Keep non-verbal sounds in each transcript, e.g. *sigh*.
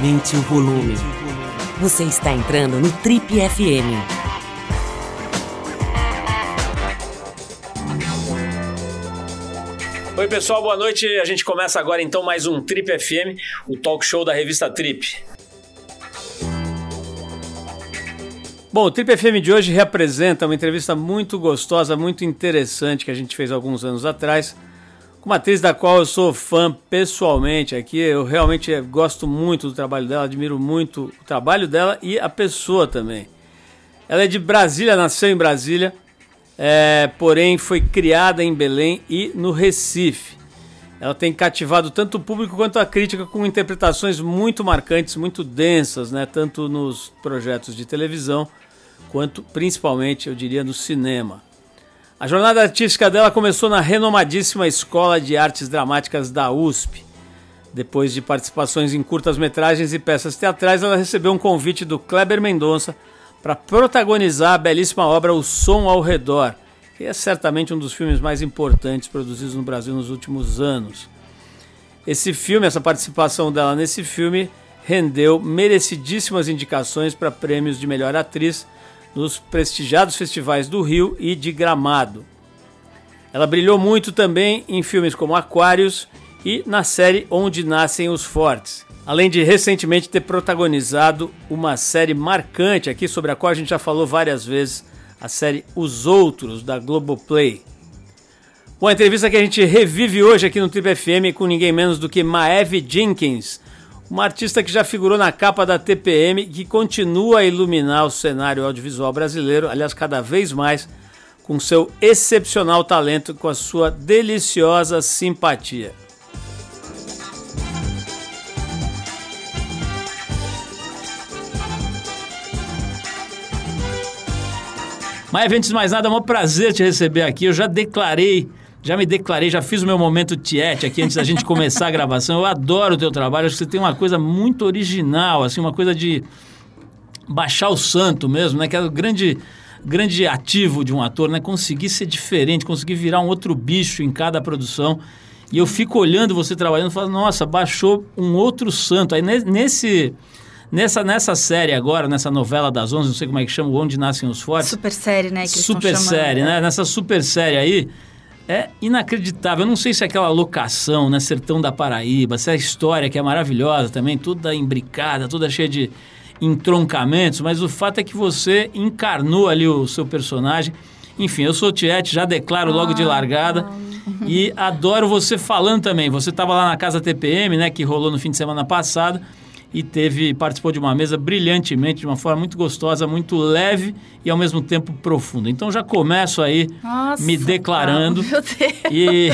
Aumente o volume. Você está entrando no Trip FM. Oi, pessoal, boa noite. A gente começa agora então mais um Trip FM, o talk show da revista Trip. Bom, o Trip FM de hoje representa uma entrevista muito gostosa, muito interessante que a gente fez alguns anos atrás uma atriz da qual eu sou fã pessoalmente aqui. Eu realmente gosto muito do trabalho dela, admiro muito o trabalho dela e a pessoa também. Ela é de Brasília, nasceu em Brasília, é, porém foi criada em Belém e no Recife. Ela tem cativado tanto o público quanto a crítica com interpretações muito marcantes, muito densas, né? tanto nos projetos de televisão quanto principalmente, eu diria, no cinema. A jornada artística dela começou na renomadíssima Escola de Artes Dramáticas da USP. Depois de participações em curtas-metragens e peças teatrais, ela recebeu um convite do Kleber Mendonça para protagonizar a belíssima obra O Som ao Redor, que é certamente um dos filmes mais importantes produzidos no Brasil nos últimos anos. Esse filme, essa participação dela nesse filme, rendeu merecidíssimas indicações para prêmios de melhor atriz nos prestigiados festivais do Rio e de Gramado. Ela brilhou muito também em filmes como Aquários e na série Onde Nascem os Fortes, além de recentemente ter protagonizado uma série marcante aqui sobre a qual a gente já falou várias vezes, a série Os Outros da Globoplay. Bom, a entrevista que a gente revive hoje aqui no Trip FM com ninguém menos do que Maeve Jenkins, uma artista que já figurou na capa da TPM e que continua a iluminar o cenário audiovisual brasileiro, aliás, cada vez mais, com seu excepcional talento, com a sua deliciosa simpatia. Mas antes de mais nada, é um prazer te receber aqui. Eu já declarei já me declarei, já fiz o meu momento tiete aqui antes da gente começar a gravação. Eu adoro o teu trabalho, acho que você tem uma coisa muito original, assim, uma coisa de baixar o santo mesmo, né? Que é o grande grande ativo de um ator, né? Conseguir ser diferente, conseguir virar um outro bicho em cada produção. E eu fico olhando você trabalhando e falo, nossa, baixou um outro santo. Aí nesse Nessa, nessa série agora, nessa novela das 11, não sei como é que chama, Onde Nascem os Fortes. Super série, né? super série, né? Nessa super série aí, é inacreditável. Eu não sei se é aquela locação, né? Sertão da Paraíba, se é a história que é maravilhosa também, toda imbricada, toda cheia de entroncamentos, mas o fato é que você encarnou ali o seu personagem. Enfim, eu sou Tiete, já declaro logo de ah, largada. E adoro você falando também. Você estava lá na casa TPM, né, que rolou no fim de semana passado e teve participou de uma mesa brilhantemente, de uma forma muito gostosa, muito leve e ao mesmo tempo profunda. Então já começo aí Nossa, me declarando. Meu Deus. E,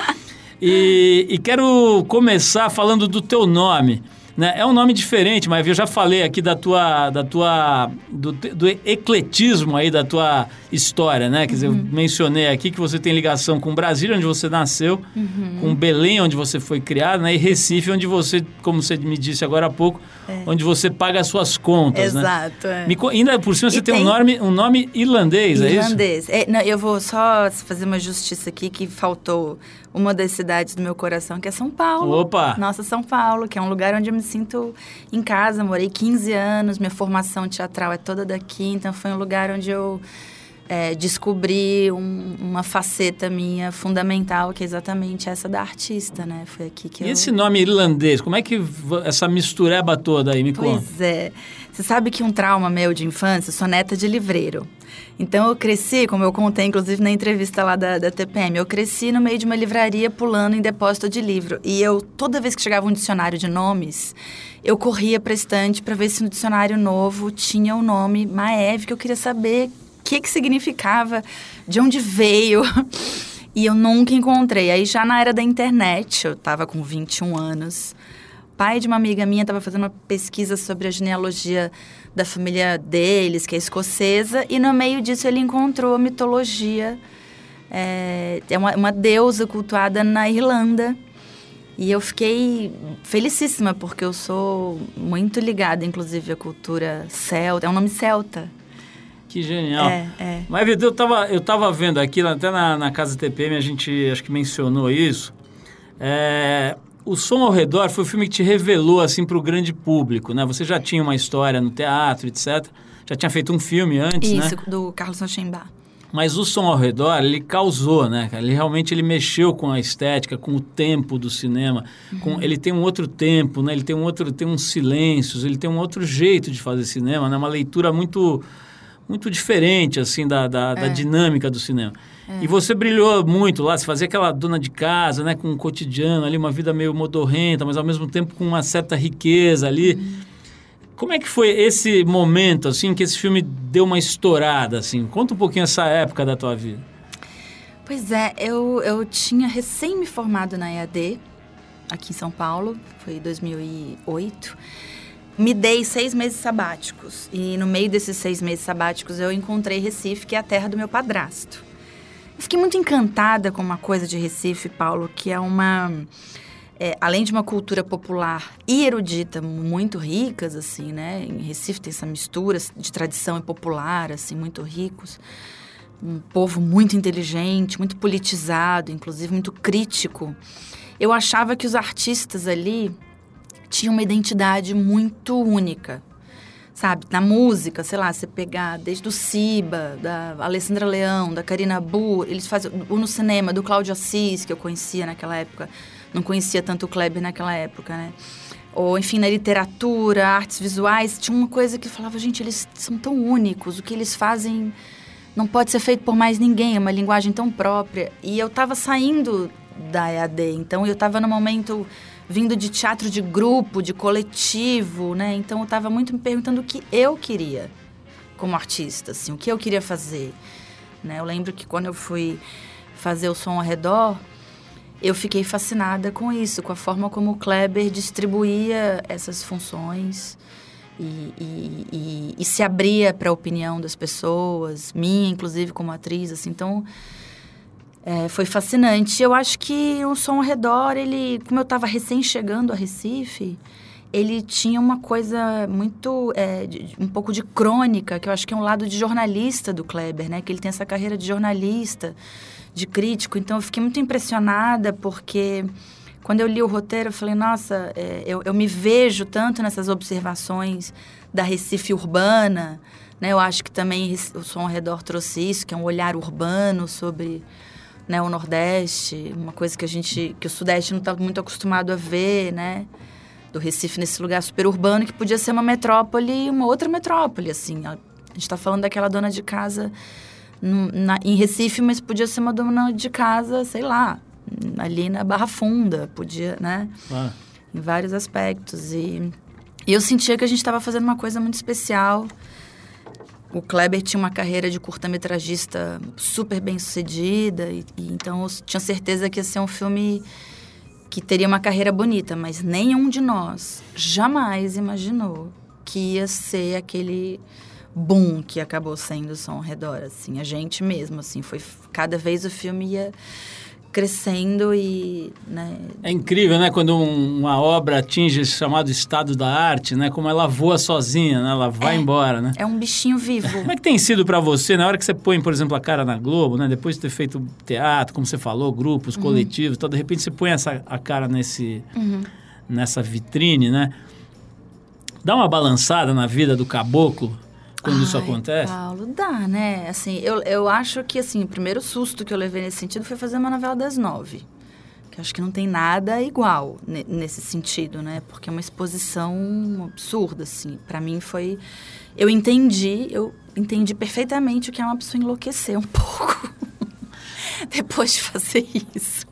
*laughs* e, e quero começar falando do teu nome. Né? É um nome diferente, mas eu já falei aqui da tua, da tua do, do ecletismo aí da tua história, né? Quer dizer, eu uhum. mencionei aqui que você tem ligação com Brasília, onde você nasceu, uhum. com Belém, onde você foi criado, né? E Recife, onde você, como você me disse agora há pouco, é. onde você paga as suas contas, né? Exato, né? É. Me, ainda por cima você tem, tem, um nome, um nome irlandês, irlandês. é isso? Irlandês. É, não, eu vou só fazer uma justiça aqui que faltou uma das cidades do meu coração, que é São Paulo. Opa! Nossa, São Paulo, que é um lugar onde eu me sinto em casa. Morei 15 anos, minha formação teatral é toda daqui, então foi um lugar onde eu é, descobri um, uma faceta minha fundamental, que é exatamente essa da artista, né? Foi aqui que e eu... esse nome irlandês, como é que essa mistureba toda aí, me pois conta? Pois é. Você sabe que um trauma meu de infância, sou neta de livreiro. Então eu cresci, como eu contei inclusive na entrevista lá da, da TPM, eu cresci no meio de uma livraria pulando em depósito de livro. E eu, toda vez que chegava um dicionário de nomes, eu corria para estante para ver se no dicionário novo tinha o nome Maeve, que eu queria saber que, que significava, de onde veio. *laughs* E eu nunca encontrei. Aí já na era da internet, eu estava com 21 anos, pai de uma amiga minha estava fazendo uma pesquisa sobre a genealogia da família deles, que é escocesa, e no meio disso ele encontrou a mitologia. É, é uma, uma deusa cultuada na Irlanda. E eu fiquei felicíssima, porque eu sou muito ligada, inclusive, à cultura celta. É um nome celta. Que genial. É, é. Mas, Vitor, eu estava eu tava vendo aqui, até na, na Casa TPM, a gente acho que mencionou isso. É, o Som ao Redor foi o filme que te revelou assim para o grande público, né? Você já tinha uma história no teatro, etc. Já tinha feito um filme antes, Isso, né? do Carlos Sanchembar. Mas o Som ao Redor, ele causou, né? Ele realmente ele mexeu com a estética, com o tempo do cinema. Com, ele tem um outro tempo, né? Ele tem um outro, tem uns silêncios, ele tem um outro jeito de fazer cinema, né? Uma leitura muito muito diferente, assim, da, da, da dinâmica do cinema. E você brilhou muito lá, você fazia aquela dona de casa, né? Com um cotidiano ali, uma vida meio modorrenta, mas ao mesmo tempo com uma certa riqueza ali. Como é que foi esse momento, assim, que esse filme deu uma estourada, assim? Conta um pouquinho essa época da tua vida. Pois é, eu, eu tinha recém me formado na EAD, aqui em São Paulo, foi 2008. Me dei seis meses sabáticos. E no meio desses seis meses sabáticos eu encontrei Recife, que é a terra do meu padrasto. Eu fiquei muito encantada com uma coisa de Recife, Paulo, que é uma. é, além de uma cultura popular e erudita muito ricas, assim, né? Em Recife tem essa mistura de tradição e popular, assim, muito ricos. Um povo muito inteligente, muito politizado, inclusive muito crítico. Eu achava que os artistas ali tinham uma identidade muito única. Sabe, na música, sei lá, você pegar desde o Siba, da Alessandra Leão, da Karina Bu, eles fazem o no cinema do Cláudio Assis, que eu conhecia naquela época. Não conhecia tanto o Kleber naquela época, né? Ou, enfim, na literatura, artes visuais, tinha uma coisa que falava, gente, eles são tão únicos, o que eles fazem não pode ser feito por mais ninguém, é uma linguagem tão própria. E eu estava saindo da EAD, então eu estava no momento vindo de teatro de grupo, de coletivo, né? Então eu estava muito me perguntando o que eu queria como artista, assim, o que eu queria fazer, né? Eu lembro que quando eu fui fazer o som ao redor, eu fiquei fascinada com isso, com a forma como o Kleber distribuía essas funções e, e, e, e se abria para a opinião das pessoas, minha, inclusive, como atriz, assim. Então, é, foi fascinante. Eu acho que o som ao redor, ele, como eu estava recém chegando a Recife, ele tinha uma coisa muito, é, de- um pouco de crônica, que eu acho que é um lado de jornalista do Kleber, né? Que ele tem essa carreira de jornalista, de crítico. Então eu fiquei muito impressionada porque quando eu li o roteiro, eu falei, nossa, é, eu, eu me vejo tanto nessas observações da Recife urbana, né? Eu acho que também o som ao redor trouxe isso, que é um olhar urbano sobre né, o Nordeste, uma coisa que a gente, que o Sudeste não está muito acostumado a ver, né? Do Recife nesse lugar super urbano que podia ser uma metrópole, uma outra metrópole, assim. A gente está falando daquela dona de casa na- em Recife, mas podia ser uma dona de casa, sei lá, ali na Barra Funda, podia, né? Ah, em vários aspectos. E, e eu sentia que a gente estava fazendo uma coisa muito especial. O Kleber tinha uma carreira de curta-metragista super bem sucedida, e, e então eu tinha certeza que ia ser um filme que teria uma carreira bonita, mas nenhum de nós jamais imaginou que ia ser aquele boom que acabou sendo o som ao redor, assim, a gente mesmo, assim, foi cada vez o filme ia crescendo e, né, É incrível, né? Quando um- uma obra atinge esse chamado estado da arte, né? Como ela voa sozinha, né? Ela vai embora, né? é um bichinho vivo. Como é que tem sido pra você, na hora que você põe, por exemplo, a cara na Globo, né? Depois de ter feito teatro, como você falou, grupos, coletivos, tal, de repente você põe essa, a cara nesse, nessa vitrine, né? Dá uma balançada na vida do caboclo quando isso Ai, acontece? Paulo, dá, né? Assim, eu, eu acho que, assim, o primeiro susto que eu levei nesse sentido foi fazer uma novela das nove. Que acho que não tem nada igual ne- nesse sentido, né? Porque é uma exposição absurda, assim. Pra mim foi... Eu entendi, eu entendi perfeitamente o que é uma pessoa enlouquecer um *laughs* pouco. depois de fazer isso.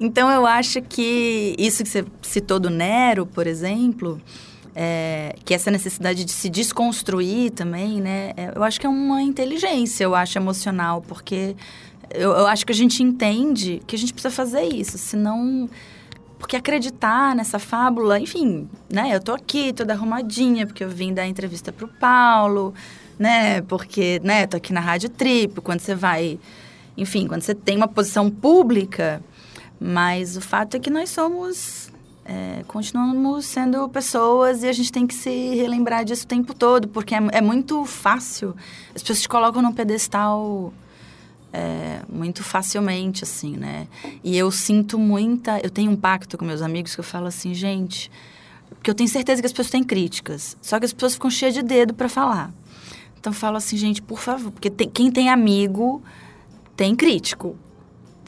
Então, eu acho que isso que você citou do Nero, por exemplo, é, que essa necessidade de se desconstruir também, né? é, eu acho que é uma inteligência, eu acho, emocional, porque eu, eu acho que a gente entende que a gente precisa fazer isso, senão... Porque acreditar nessa fábula, enfim, né? Eu tô aqui, toda arrumadinha, porque eu vim dar entrevista pro Paulo, né? Porque, né, tô aqui na Rádio Trip, quando você vai... Enfim, quando você tem uma posição pública, mas o fato é que nós somos... é, continuamos sendo pessoas e a gente tem que se relembrar disso o tempo todo, porque é, é muito fácil. As pessoas te colocam num pedestal é, muito facilmente, assim, né? E eu sinto muita. Eu tenho um pacto com meus amigos que eu falo assim, gente. Porque eu tenho certeza que as pessoas têm críticas. Só que as pessoas ficam cheias de dedo para falar. Então eu falo assim, gente, por favor. Porque tem, quem tem amigo tem crítico.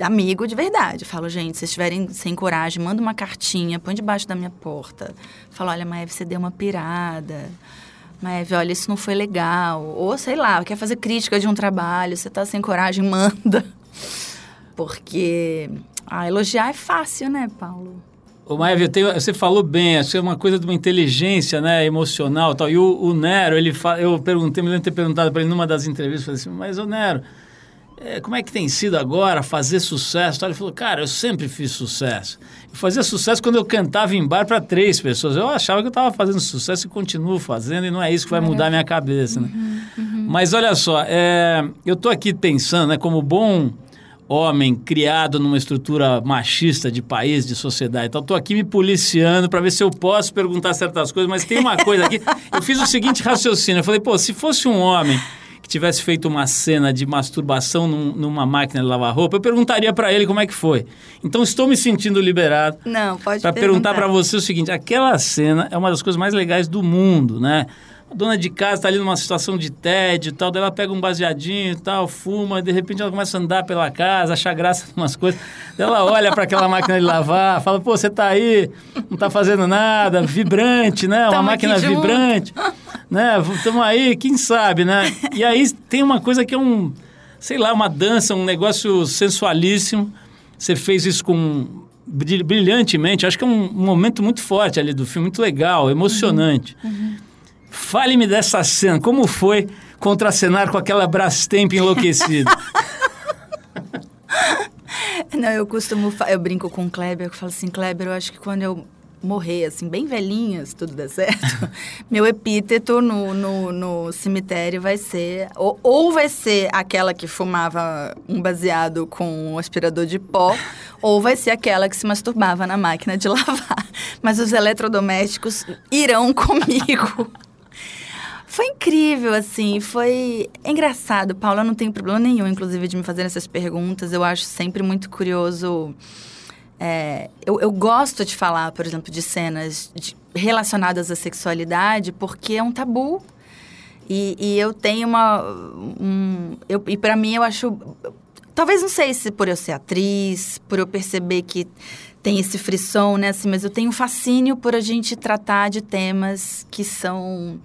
Amigo de verdade. Eu falo, gente, se vocês estiverem sem coragem, manda uma cartinha, põe debaixo da minha porta. Fala, olha, Maeve, você deu uma pirada. Maeve, olha, isso não foi legal. Ou, sei lá, quer fazer crítica de um trabalho, você tá sem coragem, *laughs* manda. Porque ah, elogiar é fácil, né, Paulo? Ô, Maeve, tenho, você falou bem, que é uma coisa de uma inteligência né, emocional tal. E o, o Nero, ele fa, eu perguntei, me lembro de ter perguntado para ele numa das entrevistas, assim, mas o Nero, é, como é que tem sido agora fazer sucesso? Ele falou, cara, eu sempre fiz sucesso. Eu fazia sucesso quando eu cantava em bar para três pessoas. Eu achava que eu estava fazendo sucesso e continuo fazendo, e não é isso que vai mudar a minha cabeça. Né? Uhum, uhum. Mas olha só, é, eu estou aqui pensando, né, como bom homem criado numa estrutura machista de país, de sociedade. Então, estou aqui me policiando para ver se eu posso perguntar certas coisas, mas tem uma coisa aqui. *laughs* Eu fiz o seguinte raciocínio: eu falei, pô, se fosse um homem que tivesse feito uma cena de masturbação num, numa máquina de lavar roupa, eu perguntaria para ele como é que foi. Então estou me sentindo liberado. Não, pode Para perguntar para você o seguinte: aquela cena é uma das coisas mais legais do mundo, né? A dona de casa está ali numa situação de tédio e tal, daí ela pega um baseadinho e tal, fuma, e de repente ela começa a andar pela casa, achar graça em umas coisas. Daí ela olha para aquela máquina de lavar, fala, pô, você está aí, não está fazendo nada, vibrante, né? Uma Tamo máquina vibrante. *laughs* né? Estamos aí, quem sabe, né? E aí tem uma coisa que é um, sei lá, uma dança, um negócio sensualíssimo. Você fez isso com brilhantemente. Acho que é um, momento muito forte ali do filme, muito legal, emocionante. Uhum. Uhum. Fale-me dessa cena. Como foi contracenar com aquela Brastemp enlouquecida? *laughs* Não, eu costumo... Eu brinco com o Kleber, eu falo assim, Kleber, eu acho que quando eu morrer, assim, bem velhinha, se tudo der certo, *laughs* meu epíteto no, no, no cemitério vai ser... Ou, ou, vai ser aquela que fumava um baseado com um aspirador de pó, *laughs* ou vai ser aquela que se masturbava na máquina de lavar. Mas os eletrodomésticos irão comigo. *laughs* Foi incrível, assim, foi engraçado. Paula, não tem problema nenhum, inclusive, de me fazer essas perguntas. Eu acho sempre muito curioso. É, eu, eu, gosto de falar, por exemplo, de cenas de, relacionadas à sexualidade, porque é um tabu. E, e eu tenho uma. Um, eu, e para mim, eu acho. Talvez não sei se por eu ser atriz, por eu perceber que tem esse frisson, né? Assim, mas eu tenho um fascínio por a gente tratar de temas que são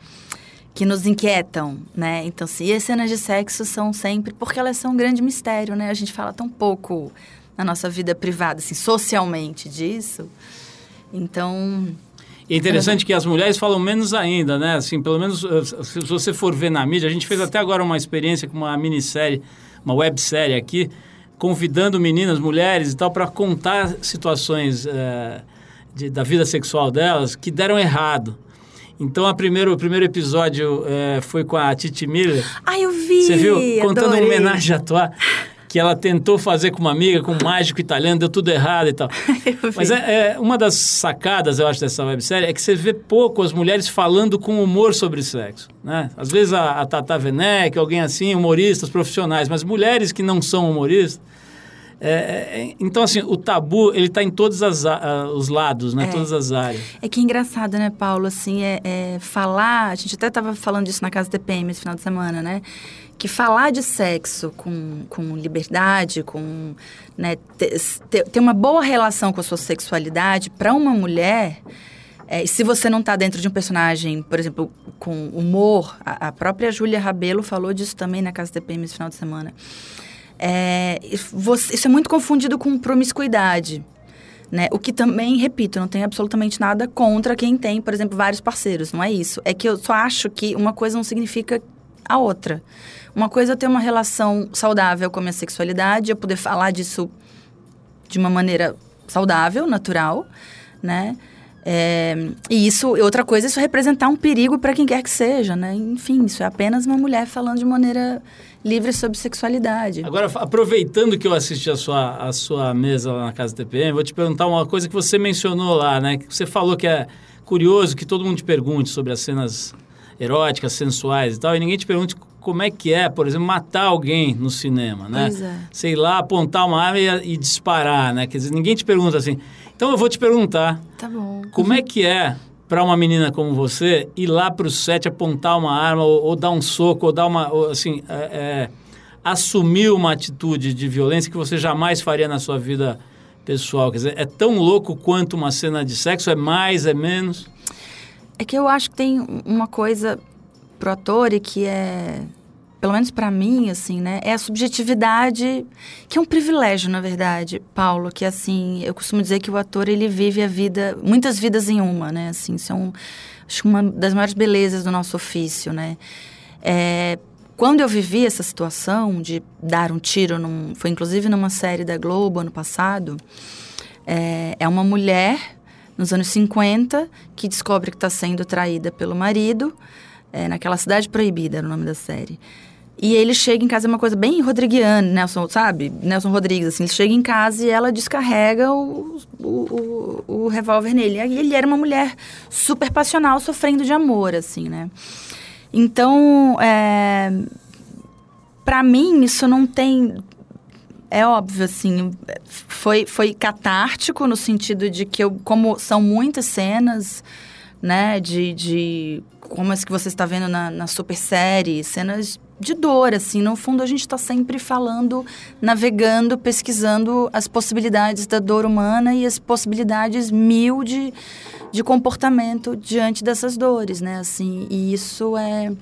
que nos inquietam, né? Então, assim, e as cenas de sexo são sempre porque elas são um grande mistério, né? A gente fala tão pouco na nossa vida privada, assim, socialmente disso. Então, é interessante que as mulheres falam menos ainda, né? Assim, pelo menos eh, se você for ver na mídia, a gente fez até agora uma experiência com uma minissérie, uma websérie aqui, convidando meninas, mulheres e tal, para contar situações é, de, da vida sexual delas que deram errado. Então, a primeiro, o primeiro episódio é, foi com a Titi Miller. Ah, eu vi! Você viu? Contando adorei. uma homenagem à tua que ela tentou fazer com uma amiga, com um mágico italiano, deu tudo errado e tal. *laughs* Mas é, é, uma das sacadas, eu acho, dessa websérie é que você vê pouco as mulheres falando com humor sobre sexo. Né? Às vezes a, a Tata Werneck, alguém assim, humoristas profissionais, mas mulheres que não são humoristas, é, é, é, então, assim, o tabu, ele está em todos as, os lados, né? É. Todas as áreas. É que é engraçado, né, Paulo? Assim, é, é falar... A gente até estava falando disso na casa TPM esse final de semana, né? Que falar de sexo com, com liberdade, com... Né, ter, ter uma boa relação com a sua sexualidade, para uma mulher... É, se você não está dentro de um personagem, por exemplo, com humor, a, a própria Júlia Rabelo falou disso também na Casa TPM esse final de semana. É, você, isso é muito confundido com promiscuidade. Né? O que também, repito, não tem absolutamente nada contra quem tem, por exemplo, vários parceiros. Não é isso. É que eu só acho que uma coisa não significa a outra. Uma coisa é ter uma relação saudável com a minha sexualidade, eu poder falar disso de uma maneira saudável, natural, né? É, e isso, outra coisa, isso representar um perigo para quem quer que seja, né? Enfim, isso é apenas uma mulher falando de maneira livre sobre sexualidade. Agora, aproveitando que eu assisti a sua, a sua mesa lá na Casa TPM, vou te perguntar uma coisa que você mencionou lá, né? Que você falou que é curioso que todo mundo te pergunte sobre as cenas eróticas, sensuais e tal, e ninguém te pergunte como é que é, por exemplo, matar alguém no cinema, né? É. Sei lá, apontar uma arma e, e disparar, né? Quer dizer, ninguém te pergunta assim. Então eu vou te perguntar, Tá bom. como é *laughs* que é para uma menina como você ir lá para o set apontar uma arma ou, ou, dar um soco ou dar uma ou, assim é, é, assumir uma atitude de violência que você jamais faria na sua vida pessoal quer dizer é tão louco quanto uma cena de sexo é mais é menos É que eu acho que tem uma coisa pro ator e que é pelo menos para mim, assim, né? É a subjetividade, que é um privilégio, na verdade, Paulo, que assim, eu costumo dizer que o ator ele vive a vida, muitas vidas em uma, né? Assim, são acho uma das maiores belezas do nosso ofício, né? É, quando eu vivi essa situação de dar um tiro, num, foi inclusive numa série da Globo ano passado, é, é uma mulher nos anos 50 que descobre que está sendo traída pelo marido, é, naquela cidade proibida, era o nome da série. E ele chega em casa, é uma coisa bem rodriguiana, Nelson, sabe? Nelson Rodrigues, assim. Ele chega em casa e ela descarrega o, o, o, o revólver nele. E ele era uma mulher super passional, sofrendo de amor, assim, né? Então, é, para mim, isso não tem... É óbvio, assim, foi, foi catártico no sentido de que eu, como são muitas cenas, né, de, de como as que você está vendo na, na super série, cenas de dor, assim. No fundo, a gente está sempre falando, navegando, pesquisando as possibilidades da dor humana e as possibilidades mil de, de comportamento diante dessas dores, né? Assim, e isso é...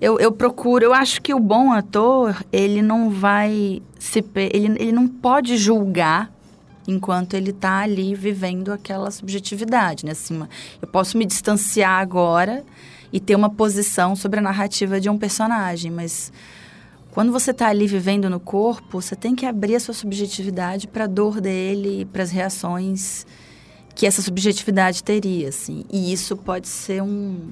Eu, eu procuro... Eu acho que o bom ator, ele não vai se... Ele, ele não pode julgar enquanto ele está ali vivendo aquela subjetividade, né? Assim, eu posso me distanciar agora e ter uma posição sobre a narrativa de um personagem, mas quando você está ali vivendo no corpo, você tem que abrir a sua subjetividade para a dor dele, para as reações que essa subjetividade teria, assim. E isso pode ser um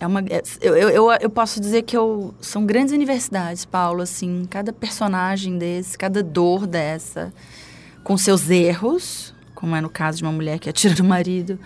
é uma eu, eu, eu posso dizer que eu são grandes universidades, Paulo, assim, cada personagem desse, cada dor dessa com seus erros, como é no caso de uma mulher que atira no marido,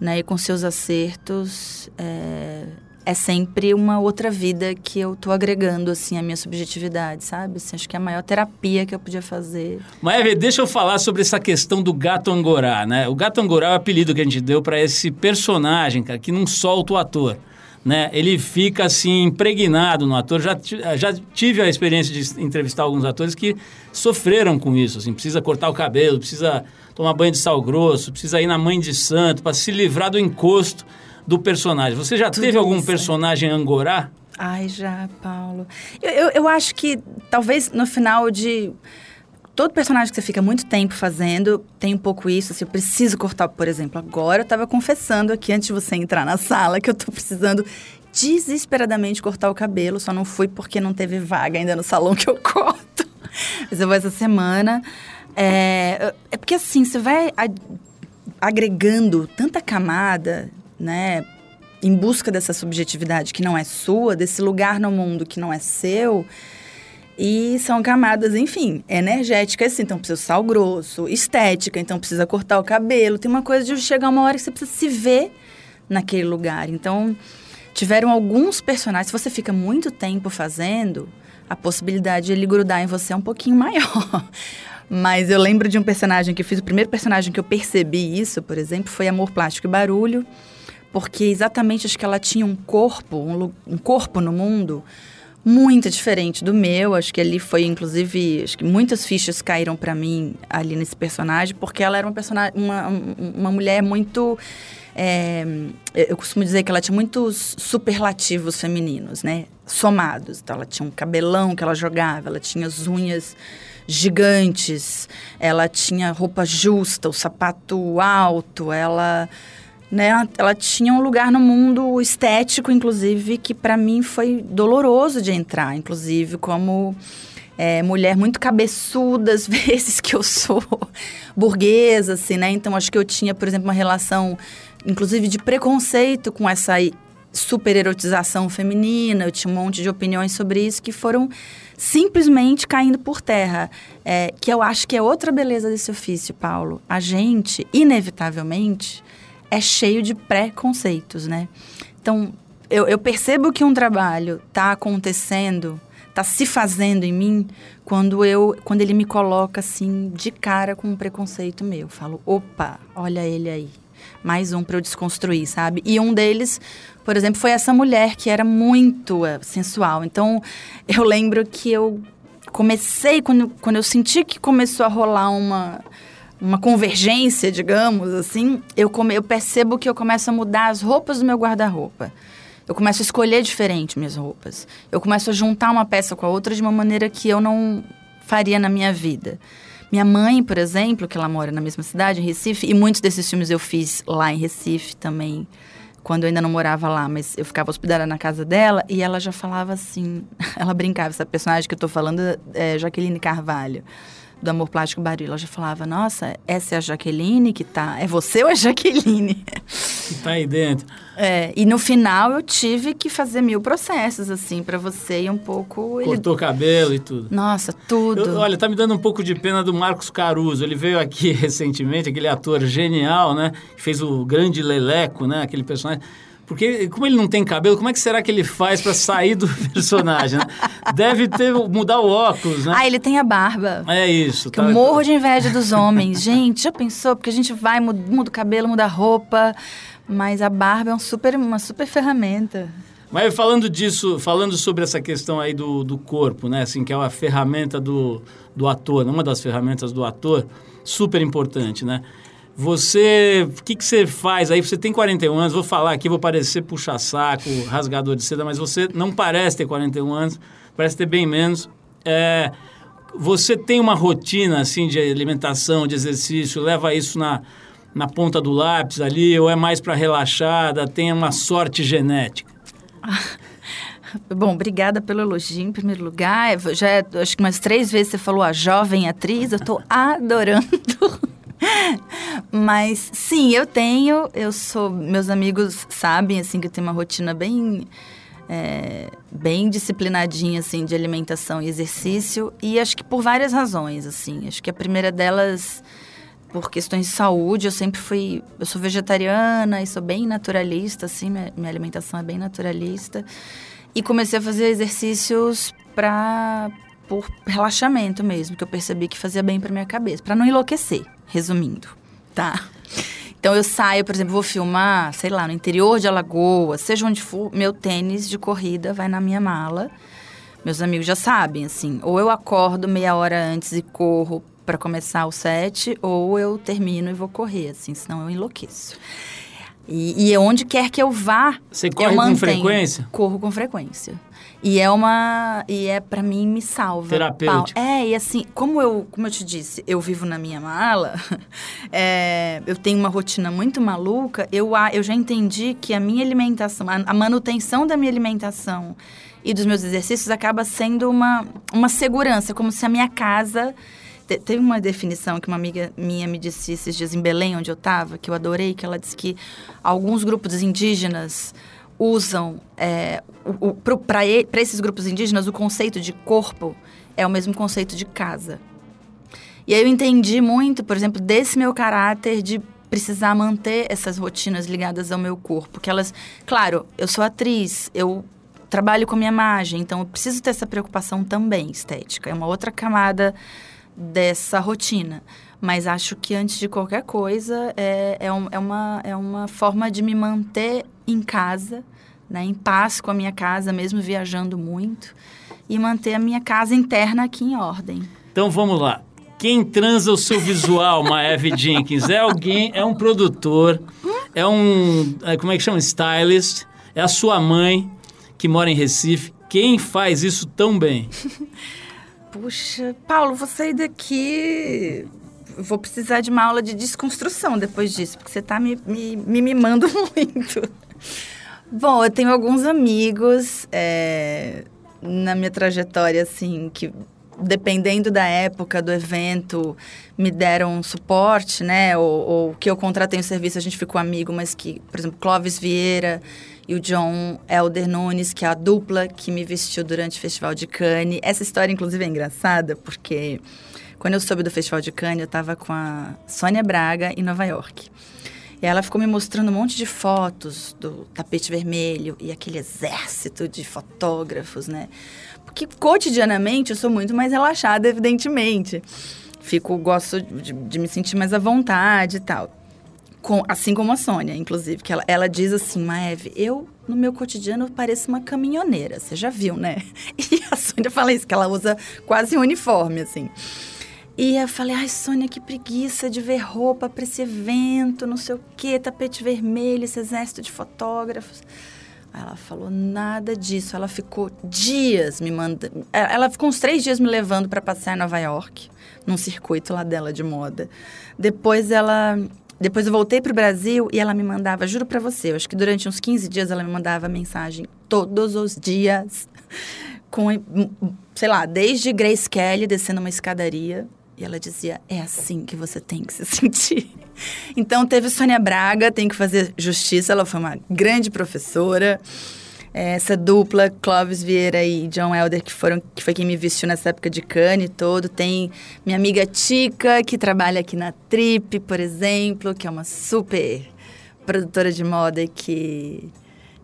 né? E com seus acertos, é, é sempre uma outra vida que eu tô agregando, assim, a minha subjetividade, sabe? Assim, acho que é a maior terapia que eu podia fazer. Maeve, deixa eu falar sobre essa questão do gato angorá, né? O gato angorá é o apelido que a gente deu para esse personagem, cara, que não solta o ator. Né? Ele fica assim impregnado no ator. Já, já tive a experiência de entrevistar alguns atores que sofreram com isso. Assim, precisa cortar o cabelo, precisa tomar banho de sal grosso, precisa ir na mãe de santo para se livrar do encosto do personagem. Você já Tudo teve algum isso. personagem angorá? Ai, já, Paulo. Eu, eu, eu acho que talvez no final de todo personagem que você fica muito tempo fazendo tem um pouco isso. Assim, eu preciso cortar, por exemplo, agora eu estava confessando aqui antes de você entrar na sala que eu estou precisando desesperadamente cortar o cabelo. Só não fui porque não teve vaga ainda no salão que eu corto. *laughs* Mas eu vou essa semana. É, é porque assim, você vai agregando tanta camada, né? Em busca dessa subjetividade que não é sua, desse lugar no mundo que não é seu. E são camadas, enfim, energéticas, assim, então precisa sal grosso, estética, então precisa cortar o cabelo. Tem uma coisa de chegar uma hora que você precisa se ver naquele lugar. Então, tiveram alguns personagens, se você fica muito tempo fazendo, a possibilidade de ele grudar em você é um pouquinho *laughs* maior. Mas eu lembro de um personagem que eu fiz, o primeiro personagem que eu percebi isso, por exemplo, foi Amor, Plástico e Barulho, porque exatamente acho que ela tinha um corpo, um, um corpo no mundo muito diferente do meu. Acho que ali foi, inclusive, acho que muitas fichas caíram para mim ali nesse personagem, porque ela era uma personagem, uma, uma mulher muito. É, eu costumo dizer que ela tinha muitos superlativos femininos, né? Somados. Então, ela tinha um cabelão que ela jogava, ela tinha as unhas gigantes, ela tinha roupa justa, o sapato alto, ela né? Ela tinha um lugar no mundo estético, inclusive, que para mim foi doloroso de entrar, inclusive, como é, mulher muito cabeçuda, às *laughs* vezes que eu sou burguesa, assim, né? Então acho que eu tinha, por exemplo, uma relação, inclusive, de preconceito com essa super erotização feminina. Eu tinha um monte de opiniões sobre isso que foram simplesmente caindo por terra. É, que eu acho que é outra beleza desse ofício, Paulo. A gente, inevitavelmente é cheio de preconceitos, né? Então, eu, eu percebo que um trabalho está acontecendo, está se fazendo em mim, quando eu quando ele me coloca assim de cara com um preconceito meu. Eu falo, opa, olha ele aí. Mais um para eu desconstruir, sabe? E um deles, por exemplo, foi essa mulher que era muito uh, sensual. Então, eu lembro que eu comecei, quando, quando eu senti que começou a rolar uma, uma convergência, digamos assim, eu, come, eu percebo que eu começo a mudar as roupas do meu guarda-roupa. Eu começo a escolher diferente minhas roupas. Eu começo a juntar uma peça com a outra de uma maneira que eu não faria na minha vida. Minha mãe, por exemplo, que ela mora na mesma cidade, em Recife, e muitos desses filmes eu fiz lá em Recife também, quando eu ainda não morava lá, mas eu ficava hospedada na casa dela e ela já falava assim, *laughs* ela brincava, essa personagem que eu tô falando é Jaqueline Carvalho do Amor Plástico Baril. Ela já falava, nossa, essa é a Jaqueline que tá. É você ou é a Jaqueline? Que tá aí dentro. É, e no final eu tive que fazer mil processos, assim, para você e um pouco. Cortou ele... cabelo e tudo. Nossa, tudo. Eu, olha, tá me dando um pouco de pena do Marcos Caruso. Ele veio aqui *laughs* recentemente, aquele ator genial, né? Que fez o grande Leleco, né? Aquele personagem. Porque, como ele não tem cabelo, como é que será que ele faz para sair do *laughs* personagem? Né? Deve ter mudar o óculos, né? Ah, ele tem a barba. É isso. Que tá, eu morro de inveja dos homens. *laughs* Gente, já pensou? Porque a gente vai, muda, muda o cabelo, muda a roupa, mas a barba é um super, uma super ferramenta. Mas falando disso, falando sobre essa questão aí do, do corpo, né? Assim, que é uma ferramenta do, do ator, uma das ferramentas do ator, super importante, né? Você, o que, que você faz aí? Você tem 41 anos, vou falar aqui, vou parecer puxa-saco, rasgador de seda, mas você não parece ter 41 anos, parece ter bem menos. É, você tem uma rotina, assim, de alimentação, de exercício, leva isso na, na ponta do lápis ali, ou é mais para relaxada, tem uma sorte genética? *laughs* Bom, obrigada pelo elogio em primeiro lugar. Já é, acho que umas três vezes você falou a jovem atriz, eu estou adorando. *laughs* *laughs* Mas sim, eu tenho. Eu sou. Meus amigos sabem assim que eu tenho uma rotina bem. É, bem disciplinadinha assim de alimentação e exercício e acho que por várias razões assim acho que a primeira delas por questões de saúde eu sempre fui eu sou vegetariana e sou bem naturalista assim minha, minha alimentação é bem naturalista e comecei a fazer exercícios para por relaxamento mesmo, que eu percebi que fazia bem para minha cabeça, para não enlouquecer, resumindo, tá? Então eu saio, por exemplo, vou filmar, sei lá, no interior de Alagoas, seja onde for, meu tênis de corrida vai na minha mala. Meus amigos já sabem, assim, ou eu acordo meia hora antes e corro para começar o set, ou eu termino e vou correr, assim, senão eu enlouqueço. E, e onde quer que eu vá, Você corre com frequência? Corro com frequência. E é uma. E é para mim me salva. Terapêutico. É, e assim, como eu, como eu te disse, eu vivo na minha mala, *laughs* é, eu tenho uma rotina muito maluca, eu, eu já entendi que a minha alimentação, a, a manutenção da minha alimentação e dos meus exercícios acaba sendo uma, uma segurança, como se a minha casa. Teve uma definição que uma amiga minha me disse esses dias em Belém, onde eu estava, que eu adorei, que ela disse que alguns grupos indígenas usam é, para esses grupos indígenas o conceito de corpo é o mesmo conceito de casa. E aí eu entendi muito, por exemplo, desse meu caráter de precisar manter essas rotinas ligadas ao meu corpo, que elas, claro, eu sou atriz, eu trabalho com a minha imagem, então eu preciso ter essa preocupação também estética, é uma outra camada dessa rotina. Mas acho que antes de qualquer coisa é, é, um, é, uma, é uma forma de me manter em casa, né, em paz com a minha casa, mesmo viajando muito, e manter a minha casa interna aqui em ordem. Então vamos lá. Quem transa o seu visual, *laughs* Maeve Jenkins? É alguém, é um produtor, é um, é, como é que chama? Stylist, é a sua mãe que mora em Recife. Quem faz isso tão bem? *laughs* Puxa, Paulo, vou sair daqui vou precisar de uma aula de desconstrução depois disso, porque você está me, me, me mimando *laughs* muito. Bom, eu tenho alguns amigos é, na minha trajetória, assim, que dependendo da época do evento, me deram suporte, né? Ou, ou que eu contratei um serviço, a gente ficou amigo, mas que, por exemplo, Clóvis Vieira e o John Elder Nunes, que é a dupla que me vestiu durante o Festival de Cannes. Essa história, inclusive, é engraçada, porque quando eu soube do Festival de Cannes, eu estava com a Sônia Braga em Nova York. E ela ficou me mostrando um monte de fotos do tapete vermelho e aquele exército de fotógrafos, né? Porque cotidianamente eu sou muito mais relaxada, evidentemente. Fico, gosto de, de me sentir mais à vontade e tal. Com, assim como a Sônia, inclusive, que ela, ela diz assim, Maeve, eu no meu cotidiano pareço uma caminhoneira, você já viu, né? *laughs* E a Sônia fala isso, que ela usa quase um uniforme, assim. E eu falei, ai, Sônia, que preguiça de ver roupa para esse evento, não sei o quê, tapete vermelho, esse exército de fotógrafos. Ela falou nada disso. Ela ficou dias me mandando. Ela ficou uns três dias me levando para passear em Nova York, num circuito lá dela de moda. Depois ela. Depois eu voltei para o Brasil e ela me mandava, juro para você, eu acho que durante uns 15 dias ela me mandava mensagem todos os dias, *laughs* com, sei lá, desde Grace Kelly descendo uma escadaria e ela dizia: é assim que você tem que se *laughs* sentir. Então teve Sônia Braga, tem que fazer justiça, ela foi uma grande professora. É, essa dupla, Clóvis Vieira e John Elder, que, foram, que foi quem me vestiu nessa época de Cane todo. Tem minha amiga Tica, que trabalha aqui na Trip, por exemplo, que é uma super produtora de moda e que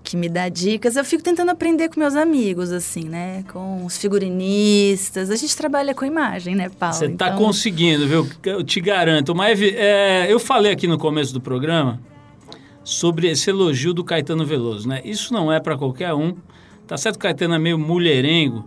que me dá dicas. Eu fico tentando aprender com meus amigos, assim, né? Com os figurinistas. A gente trabalha com imagem, né, Paulo? Você está então... conseguindo, viu? Eu te garanto. Mas é, eu falei aqui no começo do programa sobre esse elogio do Caetano Veloso, né? Isso não é para qualquer um. Tá certo que o Caetano é meio mulherengo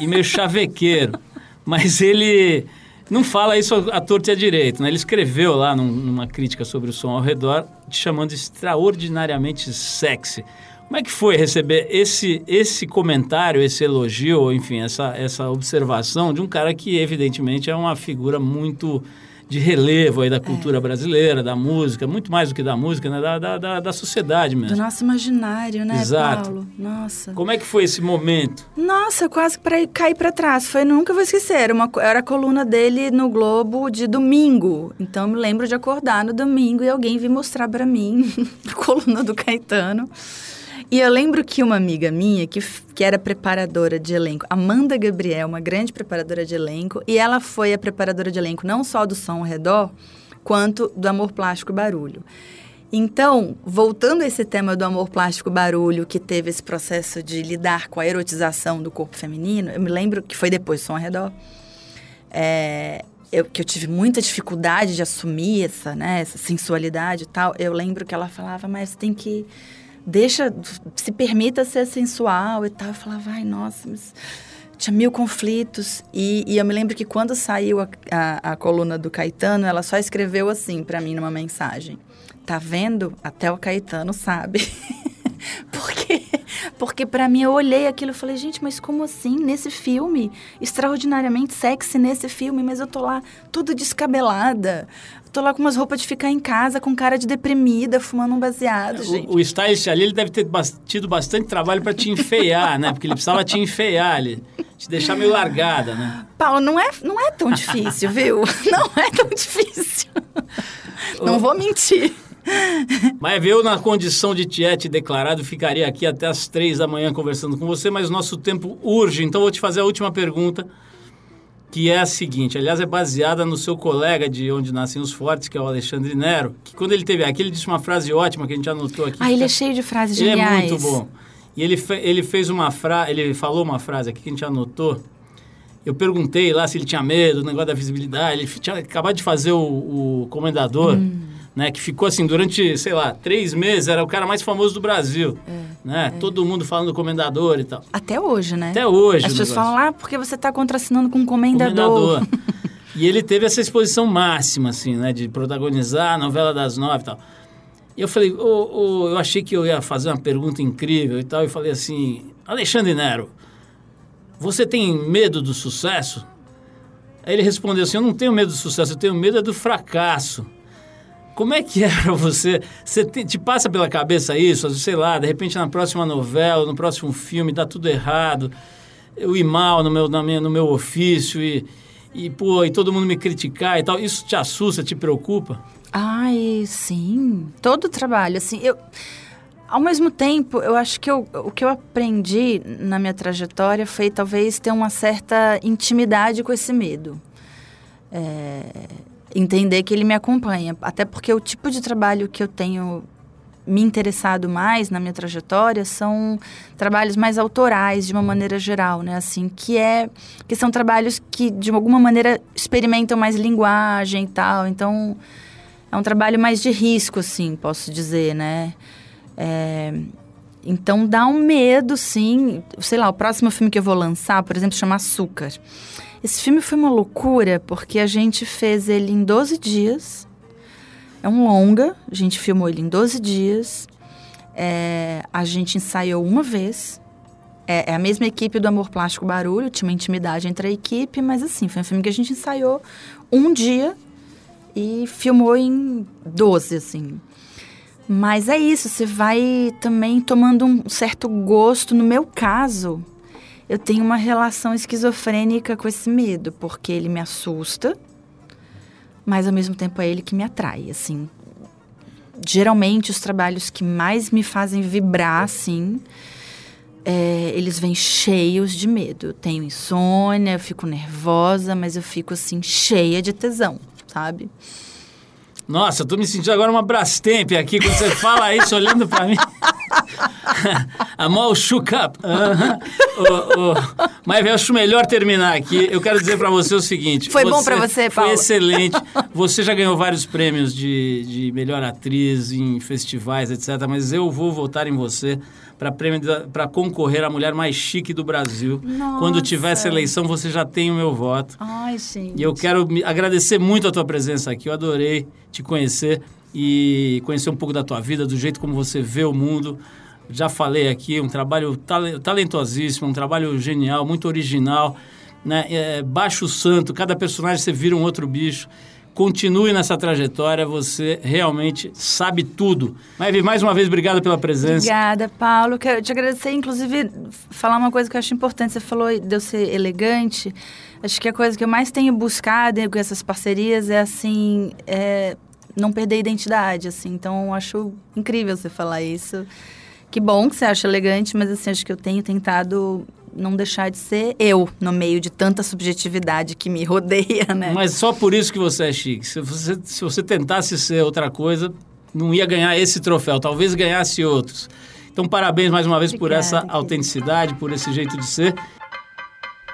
e meio *laughs* chavequeiro, mas ele não fala isso à torta e à direita, né? Ele escreveu lá num, numa crítica sobre o som ao redor, te chamando extraordinariamente sexy. Como é que foi receber esse, esse comentário, esse elogio, enfim, essa, essa observação de um cara que, evidentemente, é uma figura muito de relevo aí da cultura é. brasileira, da música, muito mais do que da música, né? Da, da, da, da, sociedade mesmo. Do nosso imaginário, né, Exato. Paulo? Nossa. Como é que foi esse momento? Nossa, quase para cair para trás. Foi, nunca vou esquecer. Era, uma, era a coluna dele no Globo de domingo. Então, eu me lembro de acordar no domingo e alguém vir mostrar para mim *laughs* a coluna do Caetano. E eu lembro que uma amiga minha, que, que era preparadora de elenco, Amanda Gabriel, uma grande preparadora de elenco, e ela foi a preparadora de elenco não só do som ao redor, quanto do amor plástico barulho. Então, voltando a esse tema do amor plástico barulho, que teve esse processo de lidar com a erotização do corpo feminino, eu me lembro que foi depois som ao redor. É, eu, que eu tive muita dificuldade de assumir essa, né, essa sensualidade e tal. Eu lembro que ela falava, mas tem que deixa, se permita ser sensual e tal. Eu falava, ai, nossa, mas tinha mil conflitos. E, e eu me lembro que quando saiu a, a, a coluna do Caetano, ela só escreveu assim para mim numa mensagem: Tá vendo? Até o Caetano sabe. *laughs* Porque porque para mim eu olhei aquilo e falei, gente, mas como assim? Nesse filme, extraordinariamente sexy nesse filme, mas eu tô lá tudo descabelada. Tô lá com umas roupas de ficar em casa, com cara de deprimida, fumando um baseado, gente. O, o stylist ali, ele deve ter tido bastante trabalho para te enfeiar, né? Porque ele precisava te enfeiar ali, te deixar meio largada, né? Paulo, não é, não é tão difícil, viu? *laughs* Não é tão difícil. Não vou mentir. Mas eu, na condição de tiete declarado, ficaria aqui até as três da manhã conversando com você, mas nosso tempo urge, então vou te fazer a última pergunta, que é a seguinte, aliás, é baseada no seu colega de Onde Nascem os Fortes, que é o Alexandre Nero, que quando ele teve aqui, ele disse uma frase ótima que a gente anotou aqui. Ah, ele é cheio de frases ele geniais. Ele é muito bom. E ele, fe ele fez uma frase, ele falou uma frase aqui que a gente anotou, eu perguntei lá se ele tinha medo do negócio da visibilidade. Ele tinha acabado de fazer o, o comendador. Hum né? Que ficou assim durante, sei lá, três meses, era o cara mais famoso do Brasil. É, né? É. Todo mundo falando do comendador e tal. Até hoje, né? Até hoje. As pessoas falam, ah, porque você está contracenando com um comendador. comendador. *laughs* e ele teve essa exposição máxima, assim, né? De protagonizar a novela das nove e tal. E eu falei, oh, oh, eu achei que eu ia fazer uma pergunta incrível e tal. E falei assim, Alexandre Nero, você tem medo do sucesso? Aí ele respondeu assim, eu não tenho medo do sucesso, eu tenho medo é do fracasso. Como é que *laughs* era você? Você te, te, passa pela cabeça isso? Sei lá, de repente na próxima novela, no próximo filme, dá tudo errado. Eu ir mal no meu, na minha, no meu ofício e, e, pô, e todo mundo me criticar e tal. Isso te assusta, te preocupa? Ai, sim. Todo trabalho, assim, eu... Ao mesmo tempo, eu acho que eu, o que eu aprendi na minha trajetória foi talvez ter uma certa intimidade com esse medo. É, entender que ele me acompanha. Até porque o tipo de trabalho que eu tenho me interessado mais na minha trajetória são trabalhos mais autorais de uma maneira geral, né? Assim, que é que são trabalhos que de alguma maneira experimentam mais linguagem e tal. Então, é um trabalho mais de risco, assim, posso dizer, né? É, então dá um medo, sim. Sei lá, o próximo filme que eu vou lançar, por exemplo, chama Açúcar. Esse filme foi uma loucura porque a gente fez ele em 12 dias. É um longa, a gente filmou ele em 12 dias. É, a gente ensaiou uma vez. É, é, a mesma equipe do Amor Plástico Barulho, tinha uma intimidade entre a equipe, mas assim, foi um filme que a gente ensaiou um dia e filmou em 12, assim. Mas é isso, você vai também tomando um certo gosto. No meu caso, eu tenho uma relação esquizofrênica com esse medo, porque ele me assusta, mas ao mesmo tempo é ele que me atrai, assim. Geralmente os trabalhos que mais me fazem vibrar, assim, é, eles vêm cheios de medo. Eu tenho insônia, eu fico nervosa, mas eu fico assim cheia de tesão, sabe? Nossa, eu tô me sentindo agora uma Brastemp aqui quando você fala isso olhando para mim. *laughs* *laughs* I'm all shook up. Uh -huh. oh, oh. Mas eu acho melhor terminar aqui. Eu quero dizer para você o seguinte. Foi você, bom para você, Paulo? Foi excelente. *laughs* Você já ganhou vários prêmios de, de melhor atriz em festivais, etc. Mas eu vou votar em você para concorrer à mulher mais chique do Brasil. Nossa. Quando tiver essa eleição, você já tem o meu voto. Ai, gente. E eu quero agradecer muito a tua presença aqui. Eu adorei te conhecer e conhecer um pouco da tua vida, do jeito como você vê o mundo. Já falei aqui, um trabalho talentosíssimo, um trabalho genial, muito original. Né? É, baixo santo, cada personagem você vira um outro bicho. Continue nessa trajetória, você realmente sabe tudo. Maeve, mais uma vez, obrigado pela presença. Obrigada, Paulo. Quero te agradecer, inclusive, falar uma coisa que eu acho importante. Você falou de eu ser elegante. Acho que a coisa que eu mais tenho buscado com essas parcerias é, assim, é não perder a identidade, assim. Então, acho incrível você falar isso. Que bom que você acha elegante, mas, assim, acho que eu tenho tentado não deixar de ser eu no meio de tanta subjetividade que me rodeia, né? Mas só por isso que você é chique. Se você, se você tentasse ser outra coisa, não ia ganhar esse troféu, talvez ganhasse outros. Então, parabéns mais uma vez Obrigada, por essa autenticidade, por esse jeito de ser.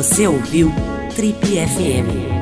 Você ouviu Trip FM.